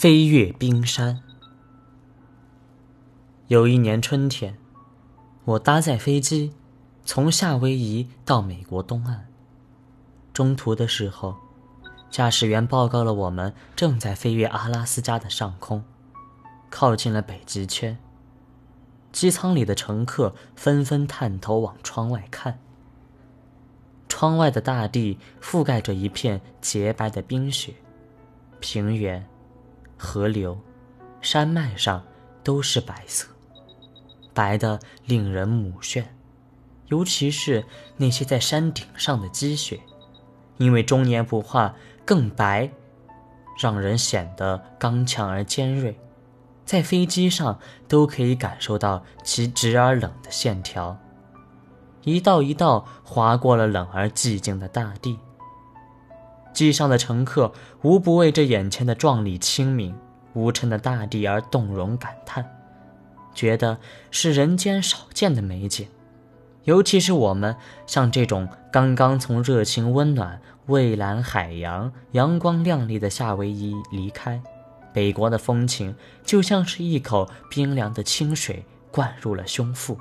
飞越冰山。有一年春天，我搭载飞机从夏威夷到美国东岸。中途的时候，驾驶员报告了我们正在飞越阿拉斯加的上空，靠近了北极圈。机舱里的乘客纷纷探头往窗外看。窗外的大地覆盖着一片洁白的冰雪，平原。河流、山脉上都是白色，白的令人目眩。尤其是那些在山顶上的积雪，因为终年不化更白，让人显得刚强而尖锐。在飞机上都可以感受到其直而冷的线条，一道一道划过了冷而寂静的大地。机上的乘客无不为这眼前的壮丽清明、无尘的大地而动容感叹，觉得是人间少见的美景。尤其是我们像这种刚刚从热情温暖、蔚蓝海洋、阳光亮丽的夏威夷离开，北国的风情就像是一口冰凉的清水灌入了胸腹，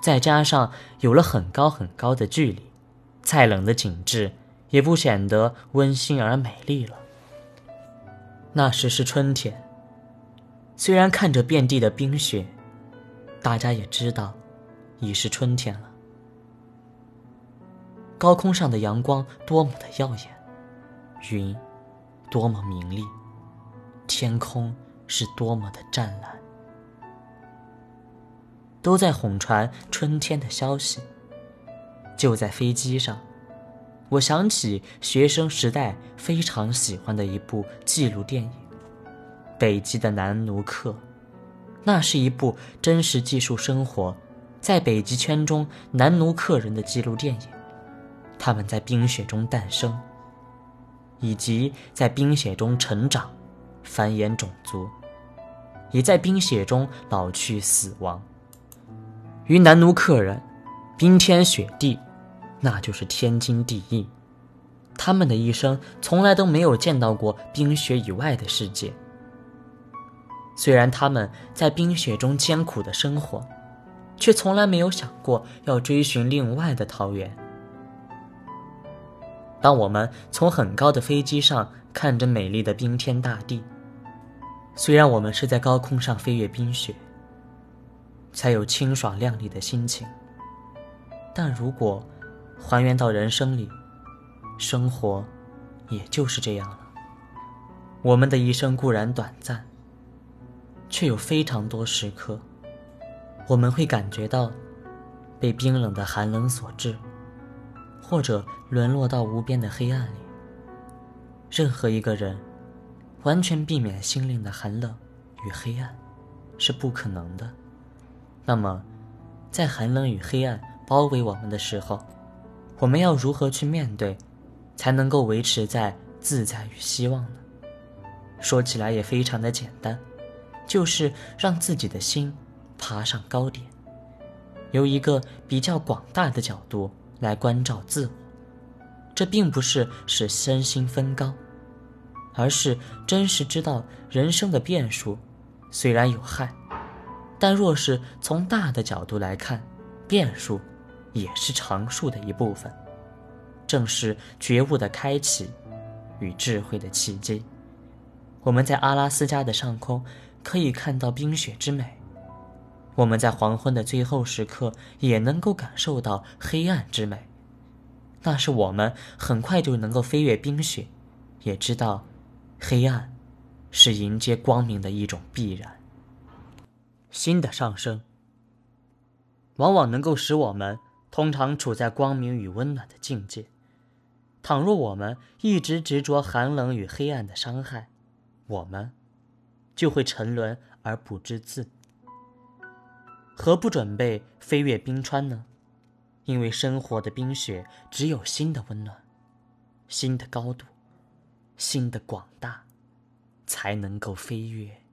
再加上有了很高很高的距离，再冷的景致。也不显得温馨而美丽了。那时是春天，虽然看着遍地的冰雪，大家也知道，已是春天了。高空上的阳光多么的耀眼，云多么明丽，天空是多么的湛蓝，都在哄传春天的消息。就在飞机上。我想起学生时代非常喜欢的一部纪录电影《北极的南奴克》，那是一部真实记述生活在北极圈中南奴克人的纪录电影。他们在冰雪中诞生，以及在冰雪中成长、繁衍种族，也在冰雪中老去死亡。于南奴克人，冰天雪地。那就是天经地义。他们的一生从来都没有见到过冰雪以外的世界。虽然他们在冰雪中艰苦的生活，却从来没有想过要追寻另外的桃源。当我们从很高的飞机上看着美丽的冰天大地，虽然我们是在高空上飞越冰雪，才有清爽亮丽的心情，但如果……还原到人生里，生活也就是这样了。我们的一生固然短暂，却有非常多时刻，我们会感觉到被冰冷的寒冷所致，或者沦落到无边的黑暗里。任何一个人完全避免心灵的寒冷与黑暗是不可能的。那么，在寒冷与黑暗包围我们的时候，我们要如何去面对，才能够维持在自在与希望呢？说起来也非常的简单，就是让自己的心爬上高点，由一个比较广大的角度来关照自我。这并不是使身心分高，而是真实知道人生的变数虽然有害，但若是从大的角度来看，变数。也是常数的一部分，正是觉悟的开启与智慧的契机。我们在阿拉斯加的上空可以看到冰雪之美，我们在黄昏的最后时刻也能够感受到黑暗之美。那是我们很快就能够飞越冰雪，也知道黑暗是迎接光明的一种必然。心的上升，往往能够使我们。通常处在光明与温暖的境界。倘若我们一直执着寒冷与黑暗的伤害，我们就会沉沦而不知自。何不准备飞越冰川呢？因为生活的冰雪只有心的温暖、心的高度、心的广大，才能够飞跃。